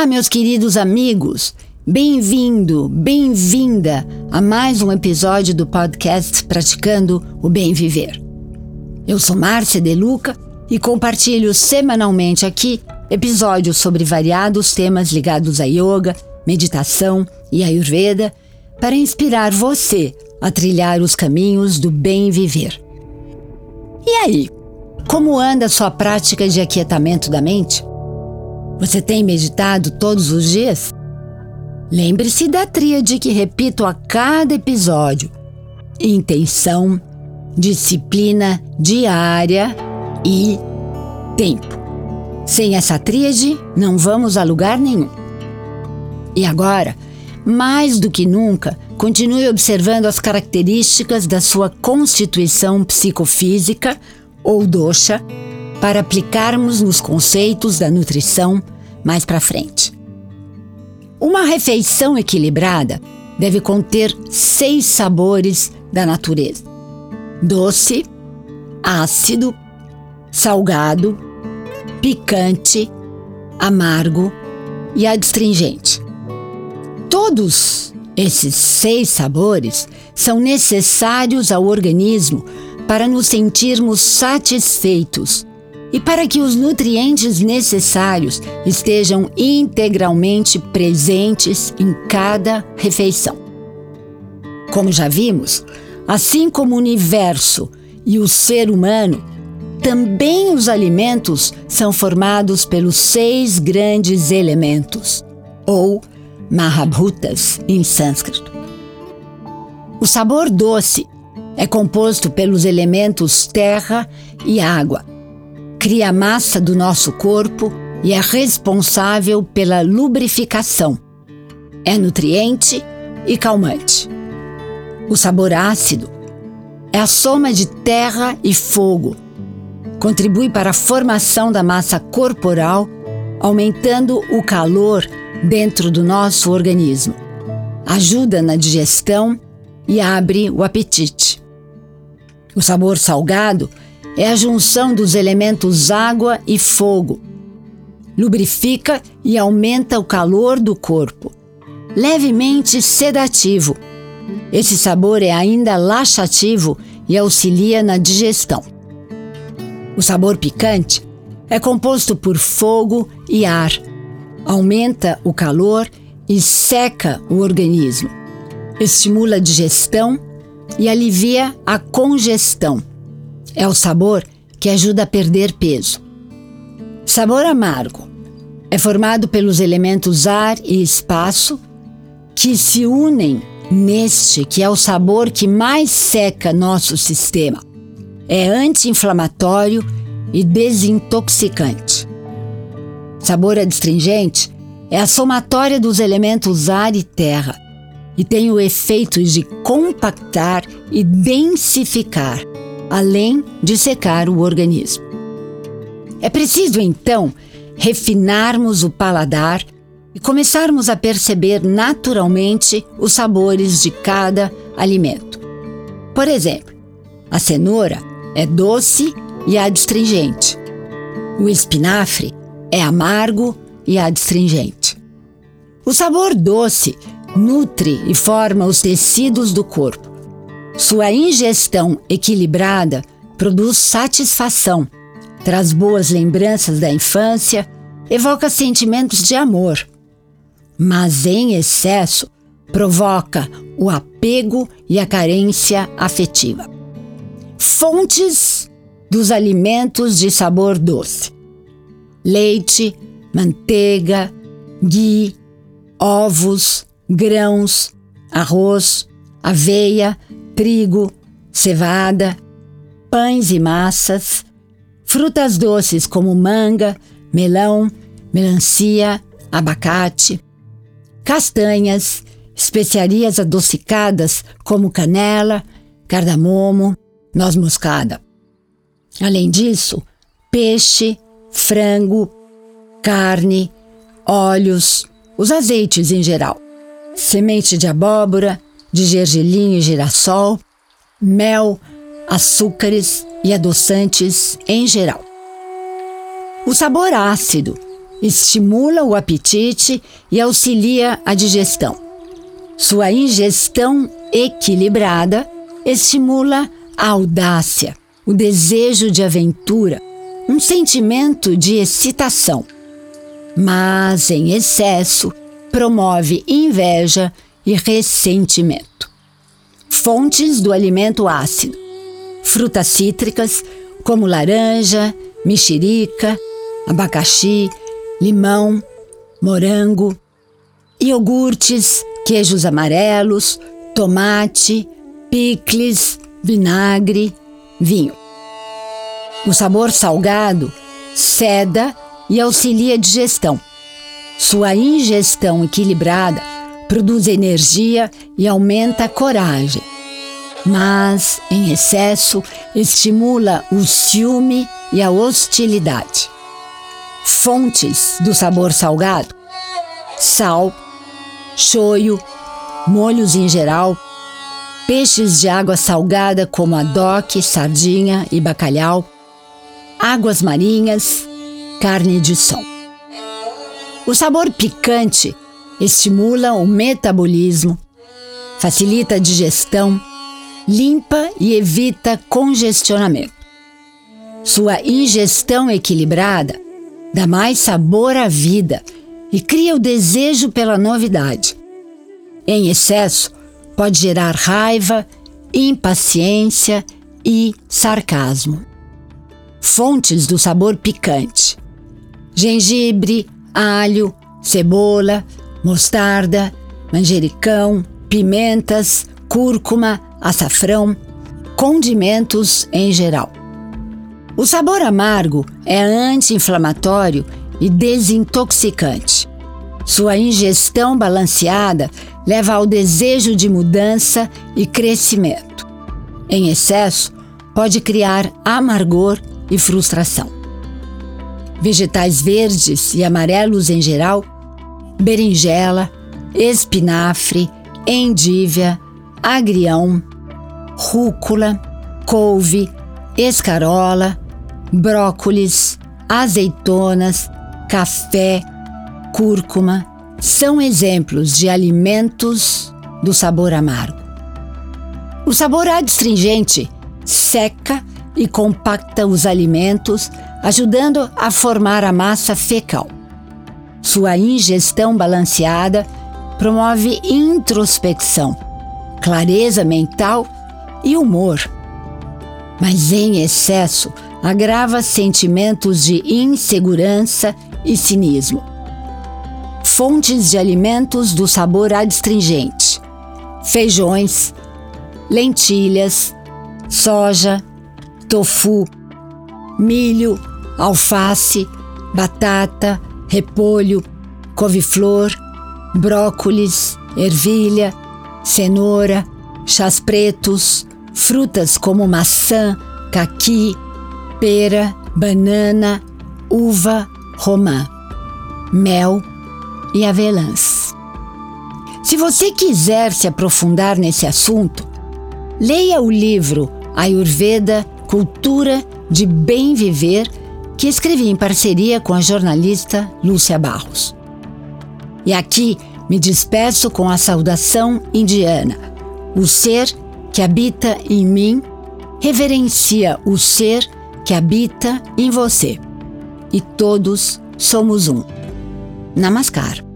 Olá, meus queridos amigos. Bem-vindo, bem-vinda a mais um episódio do podcast Praticando o Bem Viver. Eu sou Márcia De Luca e compartilho semanalmente aqui episódios sobre variados temas ligados a yoga, meditação e ayurveda para inspirar você a trilhar os caminhos do bem viver. E aí, como anda a sua prática de aquietamento da mente? Você tem meditado todos os dias? Lembre-se da tríade que repito a cada episódio: intenção, disciplina diária e tempo. Sem essa tríade, não vamos a lugar nenhum. E agora, mais do que nunca, continue observando as características da sua constituição psicofísica ou dosha para aplicarmos nos conceitos da nutrição mais para frente. Uma refeição equilibrada deve conter seis sabores da natureza: doce, ácido, salgado, picante, amargo e adstringente. Todos esses seis sabores são necessários ao organismo para nos sentirmos satisfeitos e para que os nutrientes necessários estejam integralmente presentes em cada refeição. Como já vimos, assim como o universo e o ser humano, também os alimentos são formados pelos seis grandes elementos, ou Mahabhutas em sânscrito. O sabor doce é composto pelos elementos terra e água cria a massa do nosso corpo e é responsável pela lubrificação. É nutriente e calmante. O sabor ácido é a soma de terra e fogo. Contribui para a formação da massa corporal, aumentando o calor dentro do nosso organismo. Ajuda na digestão e abre o apetite. O sabor salgado é a junção dos elementos água e fogo. Lubrifica e aumenta o calor do corpo. Levemente sedativo. Esse sabor é ainda laxativo e auxilia na digestão. O sabor picante é composto por fogo e ar. Aumenta o calor e seca o organismo. Estimula a digestão e alivia a congestão. É o sabor que ajuda a perder peso. Sabor amargo é formado pelos elementos ar e espaço que se unem neste que é o sabor que mais seca nosso sistema. É anti-inflamatório e desintoxicante. Sabor adstringente é a somatória dos elementos ar e terra e tem o efeito de compactar e densificar além de secar o organismo. É preciso, então, refinarmos o paladar e começarmos a perceber naturalmente os sabores de cada alimento. Por exemplo, a cenoura é doce e adstringente. O espinafre é amargo e adstringente. O sabor doce nutre e forma os tecidos do corpo. Sua ingestão equilibrada produz satisfação, traz boas lembranças da infância, evoca sentimentos de amor. Mas em excesso, provoca o apego e a carência afetiva. Fontes dos alimentos de sabor doce: leite, manteiga, ghee, ovos, grãos, arroz, aveia, trigo, cevada, pães e massas, frutas doces como manga, melão, melancia, abacate, castanhas, especiarias adocicadas como canela, cardamomo, noz moscada. Além disso, peixe, frango, carne, óleos, os azeites em geral, semente de abóbora, de gergelim e girassol, mel, açúcares e adoçantes em geral. O sabor ácido estimula o apetite e auxilia a digestão. Sua ingestão equilibrada estimula a audácia, o desejo de aventura, um sentimento de excitação. Mas, em excesso, promove inveja e ressentimento. Fontes do alimento ácido: frutas cítricas como laranja, mexerica, abacaxi, limão, morango, iogurtes, queijos amarelos, tomate, picles, vinagre, vinho. O sabor salgado ceda e auxilia a digestão. Sua ingestão equilibrada produz energia e aumenta a coragem. Mas, em excesso, estimula o ciúme e a hostilidade. Fontes do sabor salgado: sal, shoyu, molhos em geral, peixes de água salgada como adoque, sardinha e bacalhau, águas marinhas, carne de som. O sabor picante estimula o metabolismo, facilita a digestão, limpa e evita congestionamento. Sua ingestão equilibrada dá mais sabor à vida e cria o desejo pela novidade. Em excesso, pode gerar raiva, impaciência e sarcasmo. Fontes do sabor picante: gengibre, alho, cebola, mostarda, manjericão, pimentas, cúrcuma, açafrão, condimentos em geral. O sabor amargo é anti-inflamatório e desintoxicante. Sua ingestão balanceada leva ao desejo de mudança e crescimento. Em excesso, pode criar amargor e frustração. Vegetais verdes e amarelos em geral, berinjela, espinafre, endívia, agrião, rúcula, couve, escarola, brócolis, azeitonas, café, cúrcuma são exemplos de alimentos do sabor amargo. O sabor adstringente seca e compacta os alimentos, ajudando a formar a massa fecal. Sua ingestão balanceada promove introspecção, clareza mental e humor. Mas em excesso, agrava sentimentos de insegurança e cinismo. Fontes de alimentos do sabor adstringente: feijões, lentilhas, soja, tofu, milho, alface, batata, repolho, couve-flor, brócolis, ervilha, cenoura, chás pretos, frutas como maçã, caqui, pera, banana, uva, romã, mel e avelãs. Se você quiser se aprofundar nesse assunto, leia o livro Ayurveda Cultura de Bem Viver, que escrevi em parceria com a jornalista Lúcia Barros. E aqui me despeço com a saudação indiana: o ser que habita em mim reverencia o ser que habita em você. E todos somos um. Namaskar.